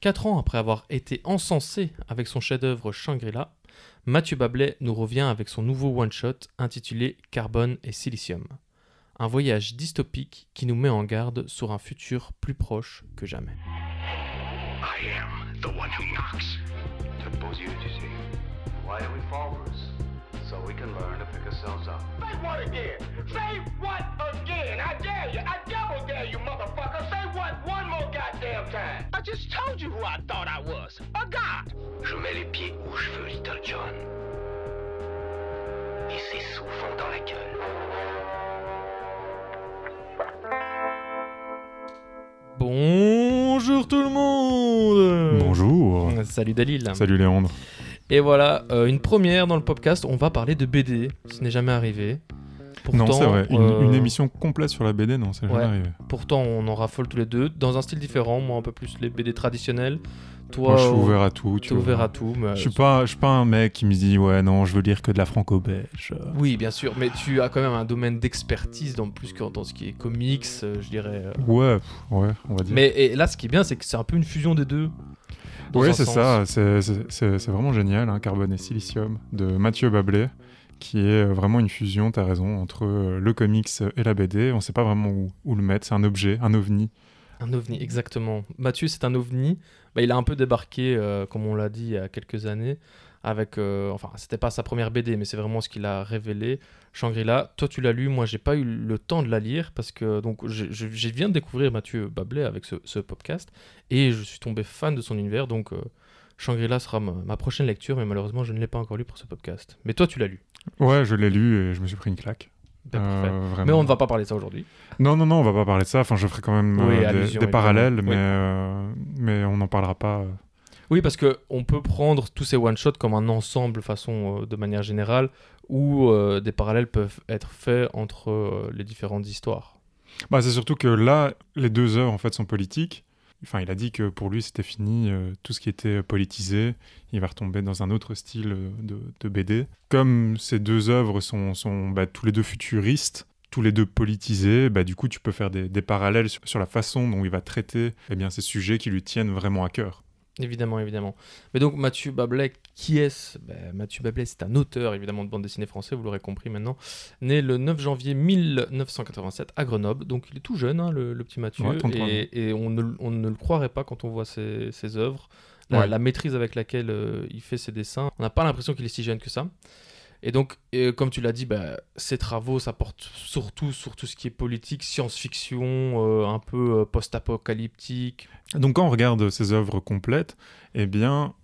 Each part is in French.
Quatre ans après avoir été encensé avec son chef-d'œuvre Shangri-La, Mathieu Bablet nous revient avec son nouveau one-shot intitulé Carbone et Silicium. Un voyage dystopique qui nous met en garde sur un futur plus proche que jamais. So we can learn to pick ourselves up. Say what again? Say what again? I dare you. I double dare you, motherfucker. Say what one more goddamn time. I just told you who I thought I was. A god. Je mets les pieds où je veux, Little John. Et c'est souvent dans la gueule. Bonjour tout le monde Bonjour. Salut Dalil Salut Léandre. Et voilà, euh, une première dans le podcast, on va parler de BD. Ce n'est jamais arrivé. non, Pourtant, c'est vrai. Une, euh, une émission complète sur la BD, non, c'est jamais ouais. arrivé. Pourtant, on en raffole tous les deux, dans un style différent. Moi, un peu plus les BD traditionnels. Toi, Moi, je suis euh, ouvert à tout. Tu ouvert à tout. Mais... Je suis pas, je suis pas un mec qui me dit ouais non, je veux lire que de la franco-belge. Oui, bien sûr, mais tu as quand même un domaine d'expertise dans plus que dans ce qui est comics, je dirais. Ouais, ouais, on va dire. Mais et là, ce qui est bien, c'est que c'est un peu une fusion des deux. Un c'est ça. C'est- vraiment génial, hein, Carbone et Silicium de Mathieu Bablet, qui est euh, vraiment une fusion. T'as raison entre euh, le comics et la BD. On sait pas vraiment où, où le mettre. C'est un objet, un ovni. Un ovni, exactement. Mathieu, c'est un ovni. Bah, il a un peu débarqué, euh, comme on l'a dit il y a quelques années, avec. euh, enfin, c'était pas sa première BD, mais c'est vraiment ce qu'il a révélé. Shangri-La. Toi, tu l'as lu. Moi, j'ai pas eu le temps de la lire parce que donc je, je- je viens de découvrir Mathieu Bablet avec ce, ce podcast et je suis tombé fan de son univers. Donc, euh, Shangri-La sera ma, ma prochaine lecture, mais malheureusement, je ne l'ai pas encore lu pour ce podcast. Mais toi, tu l'as lu. Ouais, je l'ai lu et je me suis pris une claque. Ben, Euh. Mais on ne va pas parler de ça aujourd'hui. Non, non, non, on va pas parler de ça. Enfin, je ferai quand même Oui, euh, des- parallèles, mais, mais on n'en parlera pas. Oui, parce que on peut prendre tous ces one-shots comme un ensemble, façon euh, de manière générale, où euh, des parallèles peuvent être faits entre euh, les différentes histoires. Bah, c'est surtout que là, les deux œuvres en fait sont politiques. Enfin, il a dit que pour lui, c'était fini tout ce qui était politisé. Il va retomber dans un autre style de, BD. Comme ces deux œuvres sont, bah, tous les deux futuristes, tous les deux politisés, bah, du coup, tu peux faire des, des parallèles sur, sur la façon dont il va traiter eh bien, ces sujets qui lui tiennent vraiment à cœur. Évidemment, évidemment. Mais donc Mathieu Bablet, qui est-ce Ben, Mathieu Bablet, c'est un auteur évidemment de bande dessinée français, vous l'aurez compris maintenant, né le 9 janvier 1987 à Grenoble, donc il est tout jeune, hein, le, le petit Mathieu, Ouais, 33 ans. et, et on, ne, on ne le croirait pas quand on voit ses, ses œuvres, la, Ouais. la maîtrise avec laquelle euh, il fait ses dessins, on n'a pas l'impression qu'il est si jeune que ça. Et donc, comme tu l'as dit, bah, ses travaux, ça porte surtout sur tout ce qui est politique, science-fiction, euh, un peu euh, post-apocalyptique. Donc quand on regarde ses œuvres complètes, eh bien,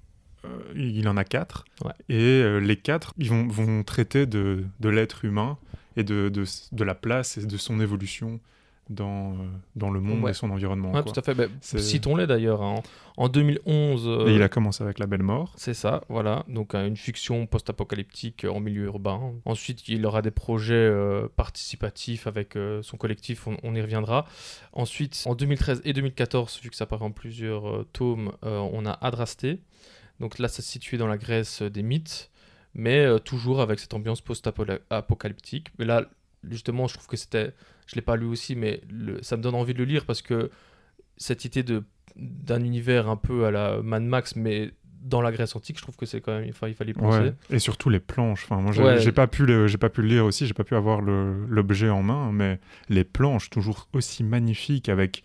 euh, il en a quatre. Ouais. Et euh, les quatre, ils vont, vont traiter de, de l'être humain et de, de, de la place et de son évolution dans, euh, dans le monde Ouais. et son environnement. Ouais, quoi. tout à fait. Bah, Citons-les d'ailleurs. hein. En 2011, euh, Et il a commencé avec La Belle Mort. c'est ça, voilà. Donc euh, une fiction post-apocalyptique en milieu urbain. Ensuite, il aura des projets euh, participatifs avec euh, son collectif, on, on y reviendra. Ensuite, en 2013 et 2014, vu que ça paraît en plusieurs tomes, on a Adrasté. Donc là, ça se situe dans la Grèce des mythes, mais toujours avec cette ambiance post-apocalyptique. Mais là, justement, je trouve que c'était... Je l'ai pas lu aussi, mais le- ça me donne envie de le lire parce que cette idée de d'un univers un peu à la Mad Max, mais dans la Grèce antique, je trouve que c'est quand même, enfin, il fallait y penser. Ouais. Et surtout les planches. Enfin, moi, j'ai Ouais. pas pu le, j'ai pas pu le lire aussi. J'ai pas pu avoir l'objet en main, mais les planches toujours aussi magnifiques avec.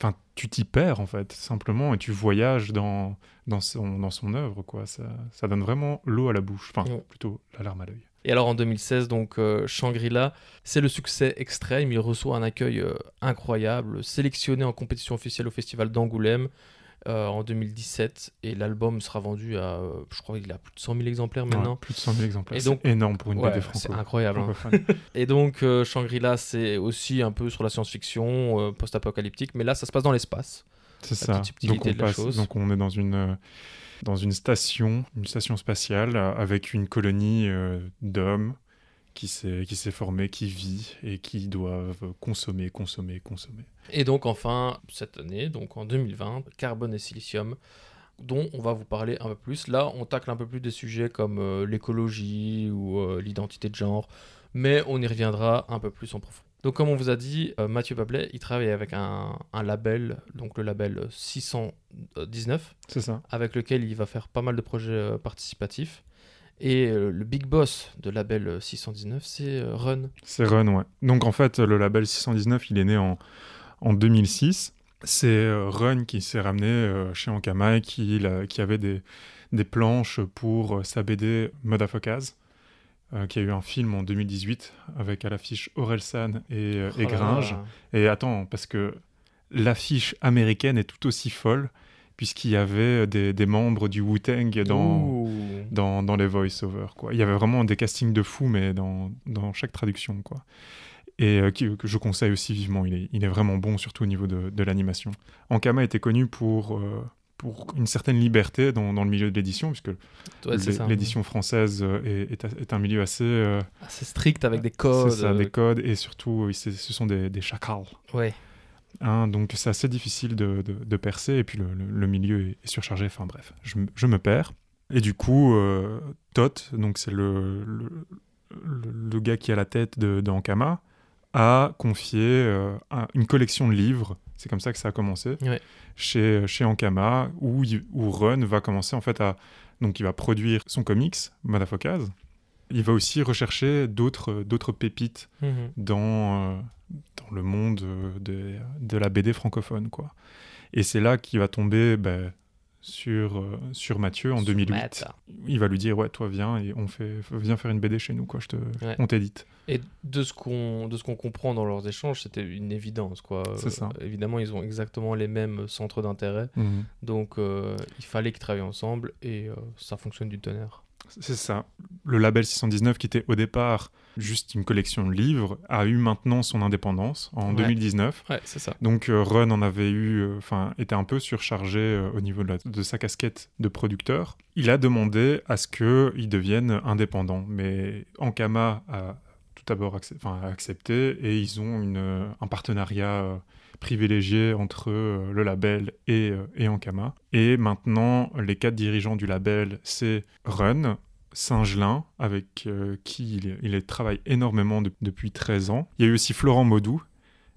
Enfin, tu t'y perds en fait, simplement, et tu voyages dans dans son dans son œuvre, quoi. Ça, ça donne vraiment l'eau à la bouche. Enfin, Ouais. plutôt la larme à l'œil. Et alors en 2016, donc euh, Shangri-La, c'est le succès extrême. Il reçoit un accueil euh, incroyable, sélectionné en compétition officielle au festival d'Angoulême euh, en 2017. Et l'album sera vendu à, je crois qu'il a plus de 100 000 exemplaires maintenant. Ouais, plus de 100 000 exemplaires. Et donc- c'est énorme pour une Ouais, BD c'est franco. incroyable. hein. Et donc Shangri-La, c'est aussi un peu sur la science-fiction, post-apocalyptique, mais là, ça se passe dans l'espace. C'est ça. Donc on, passe, chose. donc on est dans une, dans une station, une station spatiale euh, avec une colonie euh, d'hommes qui s'est formée, qui vit et qui doivent consommer, consommer, consommer. Et donc enfin, cette année, donc en 2020, Carbone et Silicium, dont on va vous parler un peu plus. Là, on tacle un peu plus des sujets comme euh, l'écologie ou l'identité de genre, mais on y reviendra un peu plus en, prof- Donc, comme on vous a dit, euh, Mathieu Bablet, il travaille avec un, un label, donc le label 619, C'est ça. avec lequel il va faire pas mal de projets euh, participatifs. Et euh, le big boss de label euh, 619, c'est Run. C'est Run, ouais. Donc en fait, le label 619, il est né en, en 2006. C'est Run qui s'est ramené chez Ankama et qui, avait des, des planches pour sa BD Motherfuckers, euh, qui a eu un film en 2018 avec à l'affiche Orelsan et, euh, Oh Gringe. Et attends, parce que l'affiche américaine est tout aussi folle, puisqu'il y avait des, des membres du Wu-Tang dans, Ouh. dans, dans les voice-overs. Il y avait vraiment des castings de fous, mais dans, dans chaque traduction. Quoi. Et euh, que je conseille aussi vivement. Il est, il est vraiment bon, surtout au niveau de, de l'animation. Ankama était connu pour, euh, pour une certaine liberté dans, dans le milieu de l'édition, puisque Ouais, l'édition française euh, est, est, un milieu assez... euh, C'est strict avec des codes. c'est ça, euh, des codes, et surtout, ce sont des, des chacals. Ouais. Hein, donc c'est assez difficile de, de- de percer et puis le, le- le milieu est, surchargé. Enfin bref, je, me- je me perds. Et du coup, euh, Tot, donc c'est le, le, le- le gars qui a la tête de, de Ankama, a confié euh, un- une collection de livres. C'est comme ça que ça a commencé Ouais. chez, chez Ankama, où, où Run va commencer en fait à donc il va produire son comics Motherfuckers. Il va aussi rechercher d'autres d'autres pépites Mhm. dans, euh, dans le monde de, de la BD francophone. Quoi. Et c'est là qu'il va tomber ben, sur, euh, sur Mathieu en Sur 2008. Matt. Il va lui dire Ouais, toi, viens et on fait, viens faire une BD chez nous, quoi, je te, Ouais. on t'édite. Et de ce qu'on de ce qu'on comprend dans leurs échanges, c'était une évidence quoi. Ça. Euh, évidemment, ils ont exactement les mêmes centres d'intérêt, donc euh, il fallait qu'ils travaillent ensemble et ça fonctionne du tonnerre. C'est ça. Le label 619, qui était au départ juste une collection de livres, a eu maintenant son indépendance en Ouais. 2019. Ouais, c'est ça. Donc euh, Run en avait eu, euh, enfin, était un peu surchargé euh, au niveau de, la- de sa casquette de producteur. Il a demandé à ce qu'il devienne indépendant, mais Ankama a tout d'abord accepté et ils ont euh, un partenariat euh, privilégié entre euh, le label et, et Ankama. Et maintenant, les quatre dirigeants du label, c'est Run, Singelin, avec qui il, il travaille énormément de- depuis 13 ans. Il y a eu aussi Florent Maudou,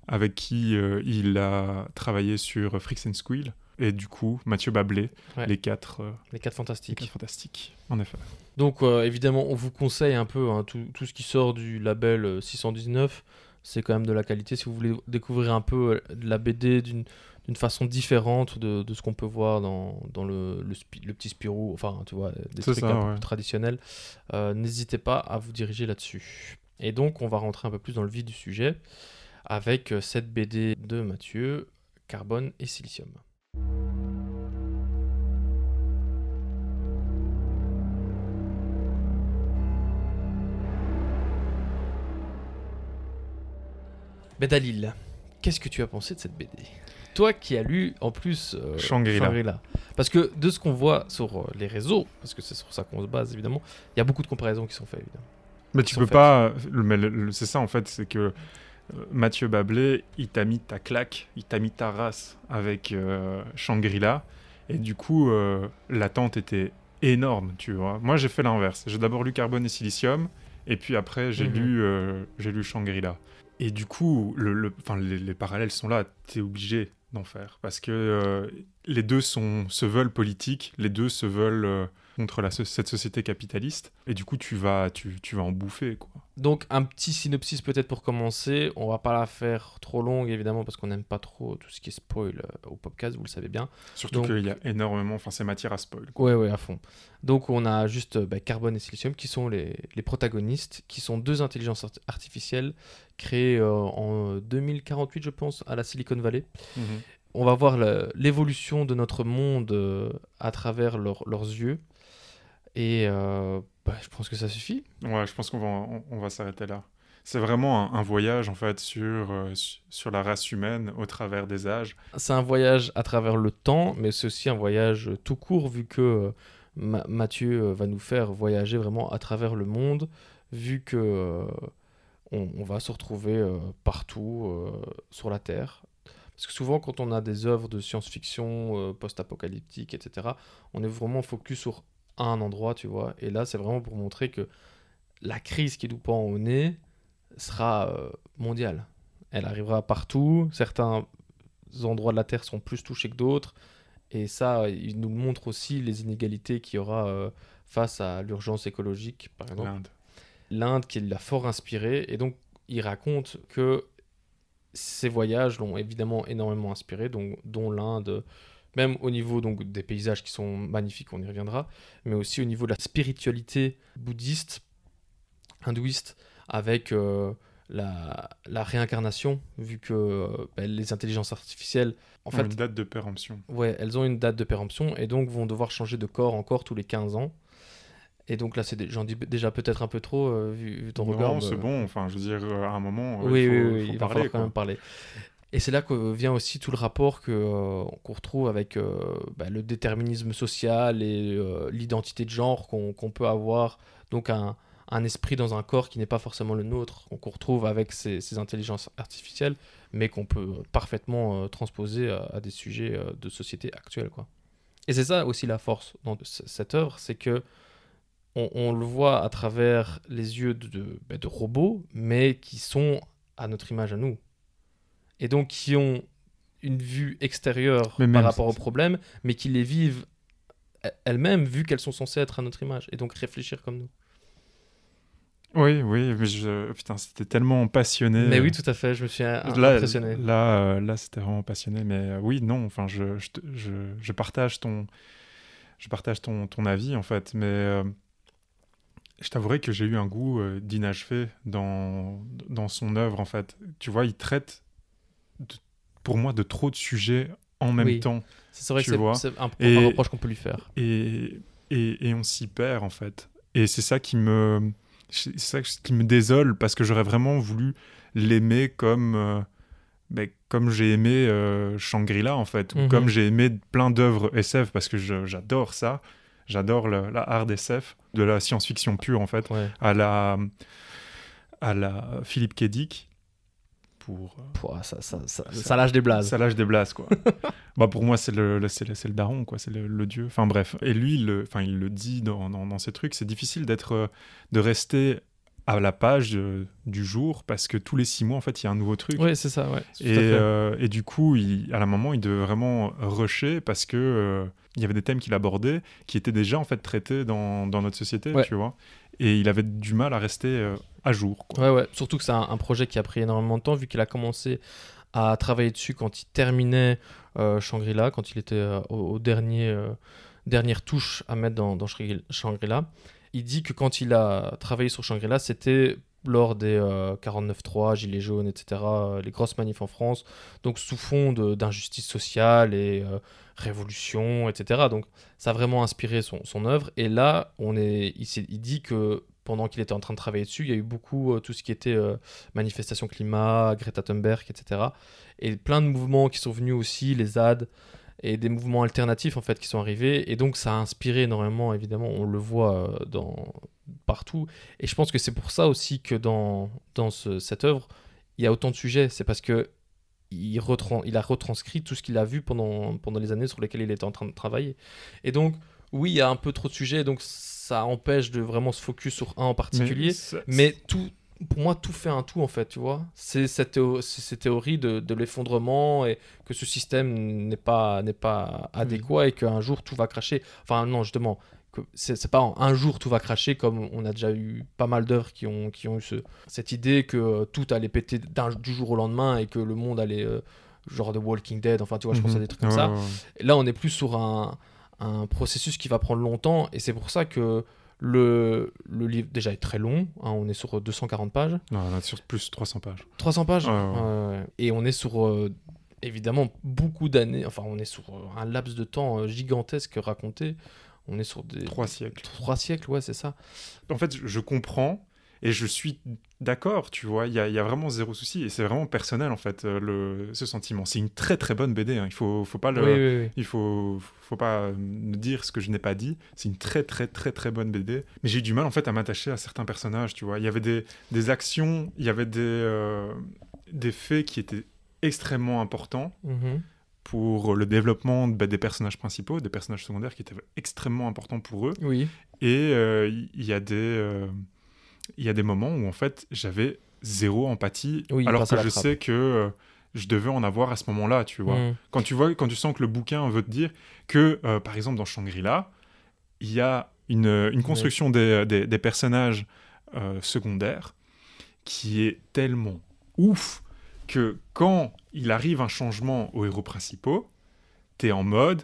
avec qui il a travaillé sur Freaks and Squeal. Et du coup, Mathieu Bablé, Ouais. les quatre, euh, Les quatre les fantastiques. quatre fantastiques, en effet. Donc euh, évidemment, on vous conseille un peu hein, tout, tout ce qui sort du label euh, 619. C'est quand même de la qualité. Si vous voulez découvrir un peu euh, de la BD d'une d'une façon différente de, de ce qu'on peut voir dans, dans le, le, spi- le petit Spirou, enfin tu vois, des trucs ça, un peu ouais. plus traditionnels, euh, n'hésitez pas à vous diriger là-dessus. Et donc on va rentrer un peu plus dans le vif du sujet avec euh, cette BD de Mathieu, Carbone et Silicium. Mais Dalil, qu'est-ce que tu as pensé de cette BD Toi qui as lu en plus euh, Shangri-La. Parce que de ce qu'on voit sur euh, les réseaux, parce que c'est sur ça qu'on se base évidemment, il y a beaucoup de comparaisons qui sont faites évidemment. Mais Qui tu peux faites. pas. le- mais le- le- c'est ça en fait, c'est que euh, Mathieu Bablé, il t'a mis ta claque, il t'a mis ta race avec euh, Shangri-La. Et du coup, euh, l'attente était énorme, tu vois. Moi, j'ai fait l'inverse. J'ai d'abord lu Carbone et Silicium, et puis après, j'ai Mhm. lu, euh, j'ai lu Shangri-La. Et du coup, les, les parallèles sont là, t'es obligé d'en faire. Parce que euh, les deux sont, se veulent politiques, les deux se veulent euh, contre cette société capitaliste. Et du coup, tu vas, tu, tu vas en bouffer, quoi. Donc un petit synopsis peut-être pour commencer. On va pas la faire trop longue évidemment parce qu'on n'aime pas trop tout ce qui est spoil euh, au podcast, vous le savez bien. Surtout Donc- qu'il y a énormément, enfin, c'est matière à spoil. quoi. Ouais ouais à fond. Donc on a juste euh, bah, Carbone et Silicium qui sont les, les protagonistes, qui sont deux intelligences art- artificielles créées euh, en 2048 je pense à la Silicon Valley. on va voir l'évolution de notre monde euh, à travers leur- leurs yeux. Et euh, bah, je pense que ça suffit. Ouais, je pense qu'on va, on, on va s'arrêter là. C'est vraiment un, un voyage, en fait, sur, euh, su- sur la race humaine au travers des âges. C'est un voyage à travers le temps, mais c'est aussi un voyage tout court, vu que euh, Ma- Mathieu euh, va nous faire voyager vraiment à travers le monde, vu que euh, on, on va se retrouver partout sur la Terre. Parce que souvent, quand on a des œuvres de science-fiction post-apocalyptique, etc., on est vraiment focus sur un endroit, tu vois. Et là, c'est vraiment pour montrer que la crise qui nous pend au nez sera euh, mondiale. elle arrivera partout. Certains endroits de la Terre sont plus touchés que d'autres. Et ça, il nous montre aussi les inégalités qu'il y aura euh, face à l'urgence écologique, par exemple. L'Inde. L'Inde qui l'a fort inspiré. Et donc, il raconte que ces voyages l'ont évidemment énormément inspiré, donc, dont l'Inde, même au niveau donc, des paysages qui sont magnifiques, on y reviendra, mais aussi au niveau de la spiritualité bouddhiste, hindouiste, avec euh, la, la réincarnation, vu que euh, ben, les intelligences artificielles, en fait, une date de péremption. Ouais, elles ont une date de péremption et donc vont devoir changer de corps encore tous les 15 ans. Et donc là, c'est j'en dis déjà peut-être un peu trop euh, vu, ton regard. non, c'est me- bon. Enfin, je veux dire, euh, à un moment, euh, Oui, il faut, oui, oui, faut il va falloir quand même parler. Et c'est là que vient aussi tout le rapport que, euh, qu'on retrouve avec euh, bah, le déterminisme social et euh, l'identité de genre qu'on, peut avoir. Donc un, un esprit dans un corps qui n'est pas forcément le nôtre, qu'on retrouve avec ces, ces intelligences artificielles, mais qu'on peut parfaitement transposer à, des sujets de société actuelle. Quoi. Et c'est ça aussi la force dans cette œuvre, c'est que on, le voit à travers les yeux bah, de robots, mais qui sont à notre image à nous. Et donc qui ont une vue extérieure Mais par rapport aux problèmes, mais qui les vivent e- elles-mêmes, vu qu'elles sont censées être à notre image, et donc réfléchir comme nous. Oui, oui, mais je... putain, c'était tellement passionné. Mais oui, tout à fait, je me suis euh, là, impressionné. Là, euh, là c'était vraiment passionné. Mais euh, oui, non, enfin, je, je, je, je partage ton, je partage ton, ton avis en fait. Mais euh, je t'avouerai que j'ai eu un goût d'inachevé dans, dans son œuvre en fait. Tu vois, il traite, pour moi, de trop de sujets en même Oui. temps. C'est vrai tu que c'est- un, Et- un reproche qu'on peut lui faire. et, et, et on s'y perd en fait. Et c'est ça qui me, c'est ça qui me désole parce que j'aurais vraiment voulu l'aimer comme, euh, ben, comme j'ai aimé euh, Shangri-La en fait, Mhm. ou comme j'ai aimé plein d'œuvres SF parce que j'adore ça. J'adore la hard SF, de la science-fiction pure en fait, Ouais. à la, à la Philippe K. Pour euh, Pouah, ça, ça, ça, Ça- ça lâche des blazes. ça lâche des blases, quoi. bah, pour moi, c'est le, le- c'est le, c'est le daron, quoi. C'est le, le dieu. Enfin, bref. Et lui, il le, il le dit dans, dans, dans ses trucs. C'est difficile d'être, euh, de rester à la page euh, du jour parce que tous les six mois, en fait, il y a un nouveau truc. Oui, c'est ça, ouais. Et, euh, et du coup, il, à la moment, il devait vraiment rusher parce que euh, il y avait des thèmes qu'il abordait qui étaient déjà en fait traités dans, dans notre société, Ouais. tu vois. Et il avait du mal à rester à jour. Surtout que c'est un, projet qui a pris énormément de temps, vu qu'il a commencé à travailler dessus quand il terminait euh, Shangri-La, quand il était euh, au, au dernier, euh, dernière touche à mettre dans, dans Shangri- Shangri-La. Il dit que quand il a travaillé sur Shangri-La, c'était lors des euh, 49.3, Gilets jaunes, etc., les grosses manifs en France, donc sous fond d'injustice sociale et révolution, etc. Donc ça a vraiment inspiré son, œuvre. Et là, on est, il, s'est- il dit que pendant qu'il était en train de travailler dessus, il y a eu beaucoup euh, tout ce qui était euh, manifestation climat, Greta Thunberg, etc. Et plein de mouvements qui sont venus aussi, les ZAD, et des mouvements alternatifs en fait qui sont arrivés. Et donc ça a inspiré énormément, évidemment, on le voit euh, partout. Et je pense que c'est pour ça aussi que dans, dans ce- cette œuvre, il y a autant de sujets. C'est parce que il, a retranscrit tout ce qu'il a vu pendant, pendant les années sur lesquelles il était en train de travailler. Et donc, oui, il y a un peu trop de sujets, ça empêche de vraiment se focus sur un en particulier. ça- Mais tout, pour moi, tout fait un tout, en fait, tu vois. C'est cette, théo- cette théorie de, de l'effondrement et que ce système n'est pas, pas adéquat et qu'un jour tout va cracher. Enfin, non, justement, c'est pas en un jour tout va cracher comme on a déjà eu pas mal d'œuvres qui ont, qui ont eu ce, cette idée que euh, tout allait péter du jour au lendemain et que le monde allait. euh, genre de Walking Dead, enfin, tu vois, je pense à des trucs comme ça. Là, on est plus sur un, un processus qui va prendre longtemps, et c'est pour ça que le, le livre déjà est très long. hein, on est sur 240 pages. Non, on a sur plus de 300 pages. 300 pages? Ouais, ouais. Et on est sur euh, évidemment beaucoup d'années, enfin, on est sur euh, un laps de temps euh, gigantesque raconté. On est sur des. Trois siècles. Trois siècles, ouais, c'est ça. En fait, je comprends et je suis d'accord, tu vois. Il y, y a vraiment zéro souci et c'est vraiment personnel, en fait, euh, le, ce sentiment. C'est une très très bonne BD. hein. Il faut, faut pas le. Oui, oui, oui. Il faut, faut pas me dire ce que je n'ai pas dit. C'est une très très très très bonne BD. Mais j'ai eu du mal en fait à m'attacher à certains personnages, tu vois. Il y avait des, des actions, il y avait des, euh, des faits qui étaient extrêmement importants Mhm. pour le développement bah, des personnages principaux, des personnages secondaires qui étaient extrêmement importants pour eux. Oui. Et euh, il y, a des, euh, il y a des moments où en fait j'avais zéro empathie, Oui, alors que je trappe. sais que euh, je devais en avoir à ce moment-là, tu vois. Mm. Quand tu vois, quand tu sens que le bouquin veut te dire que, euh, par exemple, dans Shangri-La, il y a une, une construction des, des- des personnages euh, secondaires qui est tellement ouf que quand il arrive un changement aux héros principaux, t'es en mode,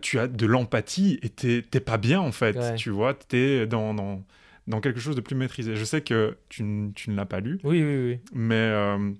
tu as de l'empathie et t'es t'es pas bien en fait, Ouais. tu vois, t'es dans, dans, dans quelque chose de plus maîtrisé. Je sais que tu, ne l'as pas lu, Oui, oui, oui. mais euh,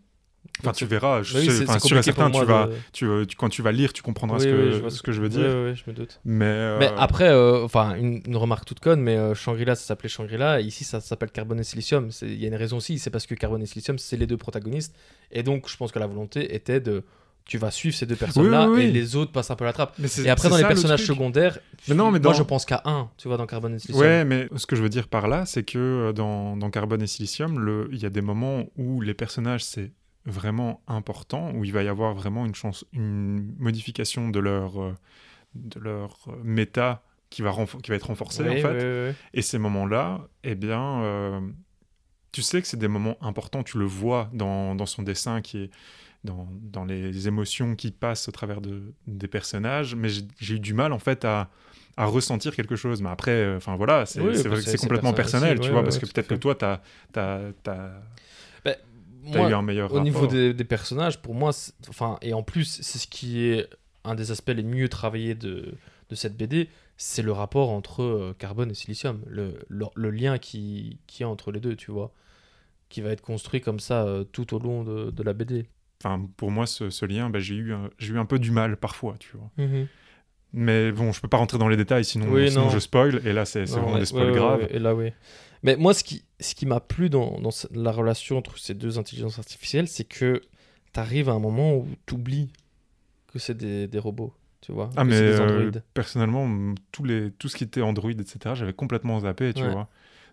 enfin tu verras, je Oui, sais, sûr et certain, tu vas, de- tu, euh, tu- quand tu vas lire, tu comprendras ce, Oui, que, oui, je vois ce que je veux dire. ouais, ouais, je me doute. Mais, euh, Mais après, euh, enfin, une, une remarque toute conne, mais euh, Shangri-La, ça s'appelait Shangri-La, ici, ça s'appelle Carbone et Silicium. Il y a une raison aussi, c'est parce que Carbone et Silicium, c'est les deux protagonistes. Et donc, je pense que la volonté était de. Tu vas suivre ces deux personnes-là, oui, oui. et les autres passent un peu la trappe. mais Et après, dans les ça, personnages secondaires, Mais non, mais moi, je pense qu'à un, tu vois, dans Carbone et Silicium. Ouais, mais ce que je veux dire par là, c'est que euh, dans, dans Carbone et Silicium, le- il y a des moments où les personnages, c'est vraiment important, où il va y avoir vraiment une, chance, une modification de leur, euh, de leur euh, méta qui va, qui va être renforcée, en fait. Et ces moments-là, eh bien, euh, tu sais que c'est des moments importants, tu le vois dans, dans son dessin qui est dans, dans les émotions qui passent au travers de, des personnages, mais j'ai- eu du mal en fait à, à ressentir quelque chose. Mais après, euh, enfin voilà, c'est Oui, bah, complètement personnel aussi, tu ouais, vois, ouais, parce que peut-être que toi, t'as as, Ben, moi, eu un meilleur Au niveau des, des personnages, pour moi, enfin, et en plus, c'est ce qui est un des aspects les mieux travaillés de, de cette BD, c'est le rapport entre euh, carbone et silicium, le, le, le lien qui, qui a entre les deux, tu vois, qui va être construit comme ça euh, tout au long de, de la BD. Enfin, pour moi, ce, ce lien, bah, j'ai eu, un- j'ai eu un peu du mal parfois, tu vois. Mais bon, je peux pas rentrer dans les détails, sinon, Oui, sinon non. je spoil, et là, c'est vraiment ouais, des spoils ouais, graves. ouais, et là, oui. Mais moi, ce qui, ce qui m'a plu dans, la relation entre ces deux intelligences artificielles, c'est que tu arrives à un moment où tu oublies que c'est des, des robots, tu vois. Ah mais des euh, personnellement, tous les, tout ce qui était Android, etc., j'avais complètement zappé, tu vois.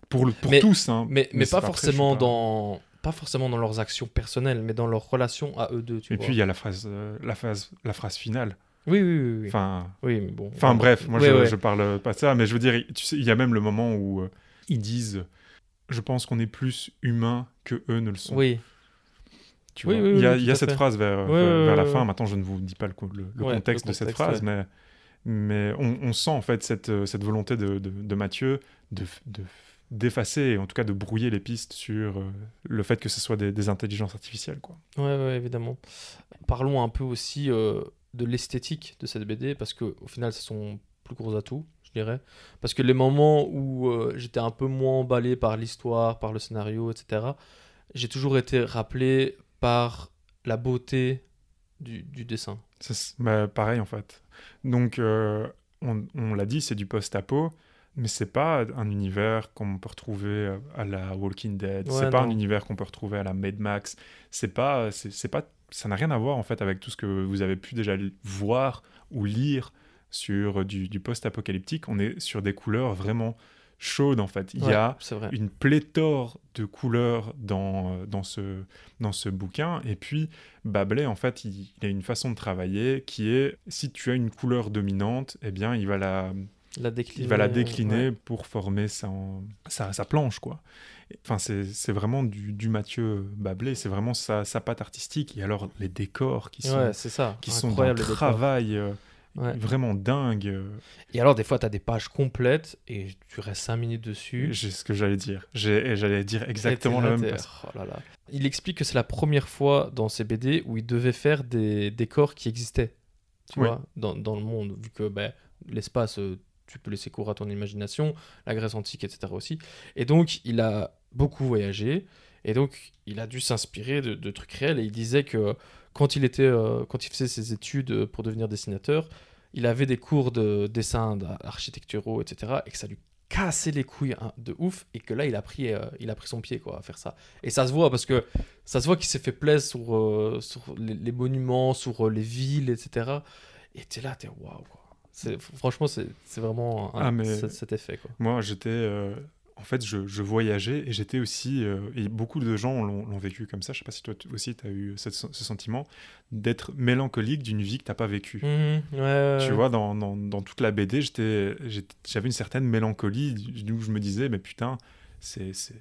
Pour, le, pour Mais- tous, hein. Mais, pas forcément pas- dans pas forcément dans leurs actions personnelles, mais dans leur relation à eux deux, tu Et vois. puis il y a la phrase, euh, la phase, la phrase finale. Oui, oui, oui. oui. Enfin, oui, mais bon. enfin bref, moi je, ouais. je parle pas de ça, mais je veux dire, tu sais, il y a même le moment où euh, ils disent, je pense qu'on est plus humain que eux ne le sont. Oui, Tu vois. oui, il y a, oui, il y a cette fait. phrase vers, Ouais, vers, ouais, vers la fin. Maintenant, je ne vous dis pas le, co- le- le Ouais, le contexte de cette phrase, mais, mais on, on sent en fait cette, euh, cette volonté de, de, de Mathieu de, de- d'effacer, en tout cas de brouiller les pistes sur euh, le fait que ce soit des, des intelligences artificielles. Quoi. ouais, ouais, évidemment. Parlons un peu aussi euh, de l'esthétique de cette BD, parce que au final, c'est son plus gros atout, je dirais. Parce que les moments où euh, j'étais un peu moins emballé par l'histoire, par le scénario, etc., j'ai toujours été rappelé par la beauté du, du dessin. C'est bah, pareil en fait. Donc, on, on l'a dit, c'est du post-apo, mais c'est pas un univers qu'on peut retrouver euh, à la Walking Dead. Ouais, c'est pas un univers qu'on peut retrouver à la Mad Max. C'est pas, c'est c'est pas, ça n'a rien à voir en fait avec tout ce que vous avez pu déjà voir ou lire sur du, du post-apocalyptique. On est sur des couleurs vraiment chaudes en fait. Il y a une pléthore de couleurs dans, euh, dans, ce, dans ce bouquin. Et puis, Bablé, en fait, il, il a une façon de travailler qui est, si tu as une couleur dominante, eh bien, il va la, La décliner, il va la euh, décliner ouais. pour former sa, sa, sa planche, quoi. Enfin, c'est c'est vraiment du, du Mathieu Bablé, c'est vraiment sa, sa patte artistique. Et alors, les décors qui sont, Ouais, c'est ça. qui sont d'un travail euh, Ouais. vraiment dingue. Et alors, des fois, tu as des pages complètes et tu restes 5 minutes dessus. J'ai ce que j'allais dire. J'allais dire exactement là, même. parce- oh là là. Il explique que c'est la première fois dans ses BD où il devait faire des décors qui existaient, tu Oui. vois, dans, dans le monde, vu que ben, l'espace, euh, tu peux laisser cours à ton imagination, la Grèce antique, etc. aussi. Et donc, il a beaucoup voyagé, et donc, il a dû s'inspirer de, trucs réels, et il disait que quand il, était, euh, quand il faisait ses études pour devenir dessinateur, il avait des cours de dessin architecturaux, etc., et que ça lui cassait les couilles hein, de ouf, et que là, il a pris, euh, il a pris son pied, quoi, à faire ça. Et ça se voit, parce que ça se voit qu'il s'est fait plaisir sur, euh, les, monuments, sur les villes, etc. Et t'es là, t'es waouh. Franchement, c'est vraiment un- Ah, mais- cet, effet, quoi. Moi, j'étais. euh, En fait, je, je voyageais et j'étais aussi. euh, et beaucoup de gens l'ont vécu comme ça. Je sais pas si toi aussi, tu as eu cette- ce sentiment d'être mélancolique d'une vie que tu pas vécue. Ouais, ouais, Tu ouais. vois, dans, dans, dans toute la BD, j'avais une certaine mélancolie d'où je me disais, mais putain, c'est-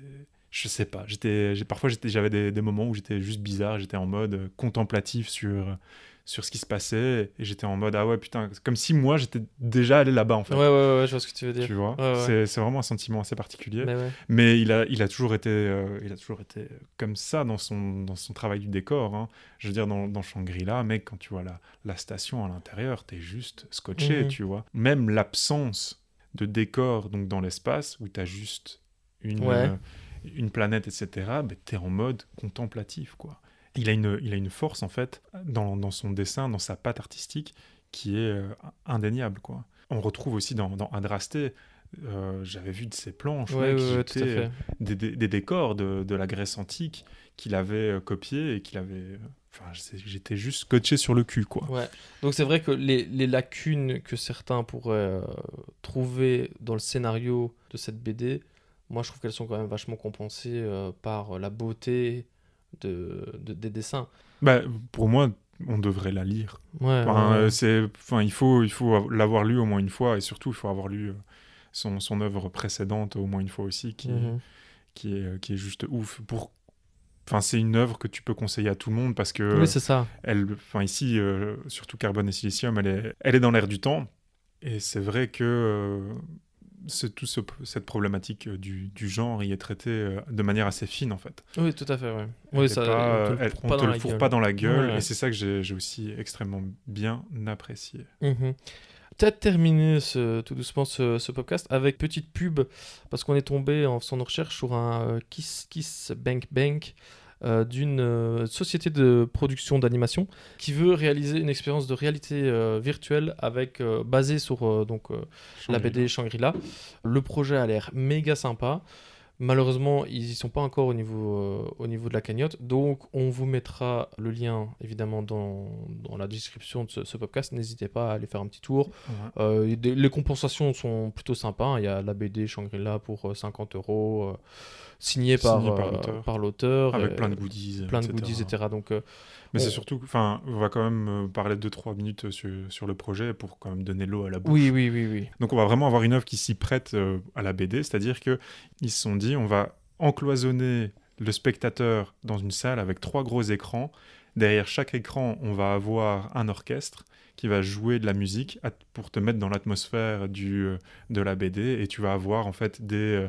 je sais pas. J'étais, parfois, j'avais des, des moments où j'étais juste bizarre. J'étais en mode euh, contemplatif sur, sur ce qui se passait. Et j'étais en mode, ah ouais, putain, comme si moi, j'étais déjà allé là-bas, en fait. Ouais, ouais, ouais, je vois ce que tu veux dire. Tu vois? Ouais, ouais. C'est, vraiment un sentiment assez particulier. Mais. Mais il a, il a toujours été, euh, il a toujours été comme ça dans son, dans son travail du décor. hein. Je veux dire, dans, dans Shangri-La, mec, quand tu vois la, la station à l'intérieur, t'es juste scotché, Mhm. tu vois. Même l'absence de décor, donc dans l'espace, où t'as juste une, Ouais. euh, une planète, etc., ben, t'es en mode contemplatif, quoi. Il a une, il a une force, en fait, dans, dans son dessin, dans sa patte artistique, qui est euh, indéniable, quoi. On retrouve aussi dans, dans Adrasté, euh, j'avais vu de ses planches, Ouais, mec, ouais, qui ouais, tout à étaient, fait. des, des- des décors de, de la Grèce antique qu'il avait euh, copiés et qu'il avait. euh, Enfin, j'étais juste scotché sur le cul, quoi. Ouais. Donc c'est vrai que les, les lacunes que certains pourraient euh, trouver dans le scénario de cette BD, moi je trouve qu'elles sont quand même vachement compensées euh, par la beauté de, de- des dessins. Bah, pour moi, on devrait la lire. Ouais, Enfin, ouais, euh, ouais. c'est, enfin, il faut, il faut l'avoir lu au moins une fois et surtout, il faut avoir lu euh, son, son œuvre précédente au moins une fois aussi, qui, est, Mhm. qui, est, qui est juste ouf. Pour... Enfin, c'est une œuvre que tu peux conseiller à tout le monde parce que Oui, c'est ça. elle, enfin ici, euh, surtout Carbone et Silicium, elle est, elle est dans l'air du temps. Et c'est vrai que euh, c'est tout ce- cette problématique euh, du, du genre y est traitée euh, de manière assez fine en fait. Oui, tout à fait. Ouais. Oui, est ça, pas- on te le elle- on pas te le fourre pas dans la gueule Ouais. et c'est ça que j'ai aussi extrêmement bien apprécié. Mhm. Peut-être terminer ce- tout doucement ce, ce podcast avec petite pub parce qu'on est tombé en faisant nos recherches sur un euh, Kiss Kiss Bank Bank euh, d'une euh, société de production d'animation qui veut réaliser une expérience de réalité euh, virtuelle avec basée sur donc la BD Shangri-La. Le projet a l'air méga sympa. Malheureusement, ils y sont pas encore au niveau, euh, au niveau de la cagnotte. Donc, on vous mettra le lien, évidemment, dans, dans la description de ce, ce podcast. N'hésitez pas à aller faire un petit tour. Euh, des- les compensations sont plutôt sympas. hein. Il y a la BD Shangri-La pour euh, 50 euros, signée par, euh, l'auteur. par l'auteur. Avec et- plein de goodies. plein de etc. goodies, etc. Donc, euh, Mais on- c'est surtout, enfin, on va quand même euh, parler de 3 minutes sur, sur le projet pour quand même donner l'eau à la bouche. oui, oui, oui, oui. Donc on va vraiment avoir une œuvre qui s'y prête à la BD, c'est-à-dire que ils se sont dit on va encloisonner le spectateur dans une salle avec trois gros écrans. Derrière chaque écran, on va avoir un orchestre qui va jouer de la musique pour te mettre dans l'atmosphère du de la BD et tu vas avoir en fait des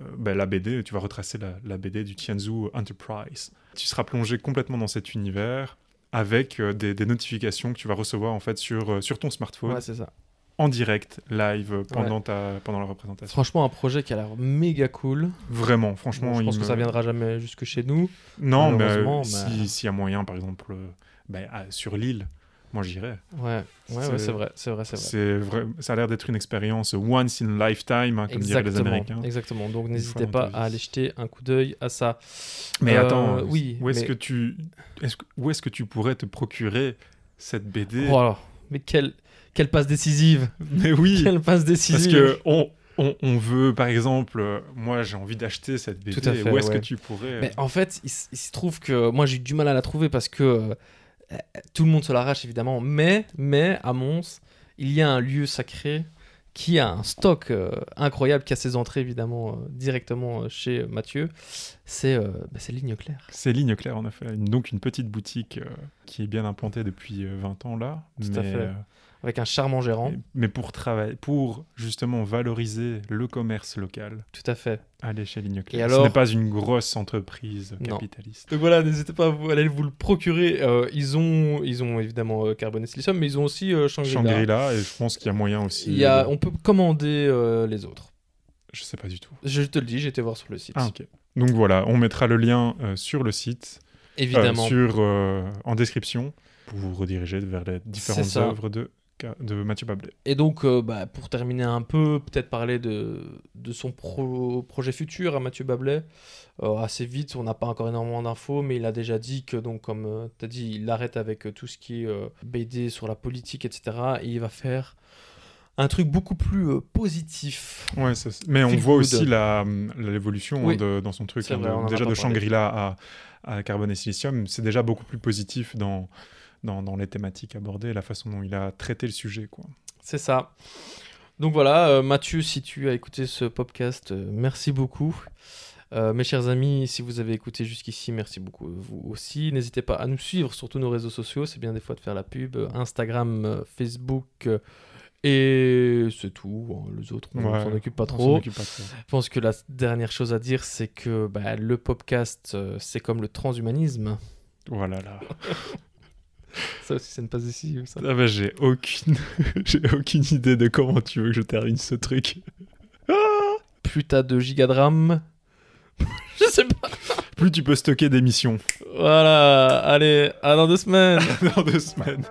euh, ben, la BD, tu vas retracer la, la BD du Tianzhu Enterprise. Tu seras plongé complètement dans cet univers avec euh, des, des notifications que tu vas recevoir en fait sur, euh, sur ton smartphone Ouais, c'est ça. en direct, live, pendant, ta, pendant la représentation. Franchement, un projet qui a l'air méga cool. Vraiment, franchement. Bon, je pense que me- ça viendra jamais jusque chez nous. Non, mais malheureusement, mais- si- s'il y a moyen, par exemple, à- sur l'île, moi j'irais. Ouais, ouais, ouais, C'est- vrai, c'est vrai, c'est vrai. C'est vrai, ça a l'air d'être une expérience once in a lifetime, hein, comme diraient les Américains. exactement. Donc n'hésitez pas à aller jeter un coup d'œil à ça. Mais Euh, attends, oui, où est-ce mais- que tu, que- où est-ce que tu pourrais te procurer cette BD Oh là, mais quelle, quelle passe décisive Mais oui, Quelle passe parce décisive que on, on, on veut, par exemple, euh, moi j'ai envie d'acheter cette BD. Tout à fait, où est-ce ouais. que tu pourrais Mais en fait, il, se trouve que moi j'ai eu du mal à la trouver parce que euh, euh, tout le monde se l'arrache évidemment. Mais, mais à Mons, il y a un lieu sacré qui a un stock euh, incroyable, qui a ses entrées évidemment euh, directement euh, chez Mathieu. C'est euh, bah, c'est Ligne Claire. C'est Ligne Claire, en effet. Une- donc une petite boutique euh, qui est bien implantée depuis euh, 20 ans là. Tout mais, à fait. Avec un charmant gérant. mais- pour travailler, pour justement valoriser le commerce local, Tout à fait. allez chez Ligne Et Claire. alors Ce n'est pas une grosse entreprise Non. capitaliste. Donc voilà, n'hésitez pas à vous, aller vous le procurer. Euh, ils, ont, ils ont évidemment euh, Carbone et Silicium, mais ils ont aussi euh, Shangri-La. Shangri-La, et je pense qu'il y a moyen aussi. Il y a, de- on peut commander euh, les autres. Je sais pas du tout. Je te le dis, j'ai été voir sur le site. Ah, ok. Donc voilà, on mettra le lien euh, sur le site, euh, Évidemment. sur, euh, en description, pour vous rediriger vers les différentes œuvres de, de Mathieu Bablet. Et donc, euh, bah, pour terminer un peu, peut-être parler de, de son pro- projet futur à Mathieu Bablet. Euh, assez vite, on n'a pas encore énormément d'infos, mais il a déjà dit que, donc, comme tu as dit, il arrête avec euh, tout ce qui est euh, BD sur la politique, etc. Et il va faire un truc beaucoup plus euh, positif. Ouais, ça, mais on voit good. aussi la- l'évolution Oui. hein, dans son truc. Hein, vrai, de- déjà de. Shangri-La à, à Carbone et Silicium, c'est déjà beaucoup plus positif dans, dans, dans les thématiques abordées, la façon dont il a traité le sujet. Quoi. C'est ça. Donc voilà, euh, Mathieu, si tu as écouté ce podcast, euh, merci beaucoup. Euh, mes chers amis, si vous avez écouté jusqu'ici, merci beaucoup vous aussi. N'hésitez pas à nous suivre sur tous nos réseaux sociaux. C'est bien des fois de faire la pub. Instagram, Facebook. et c'est tout. Hein, Les autres, on Ouais, s'en occupe pas trop. occupe pas trop. Je pense que la dernière chose à dire, c'est que bah, le podcast, c'est comme le transhumanisme. Voilà là. Ça aussi, ça ne passe ici. Ça. Ah bah, j'ai aucune... j'ai aucune idée de comment tu veux que je termine ce truc. Plus t'as de gigas de RAM. Je sais pas. Plus tu peux stocker des missions Voilà. Allez, à dans deux semaines. dans deux semaines.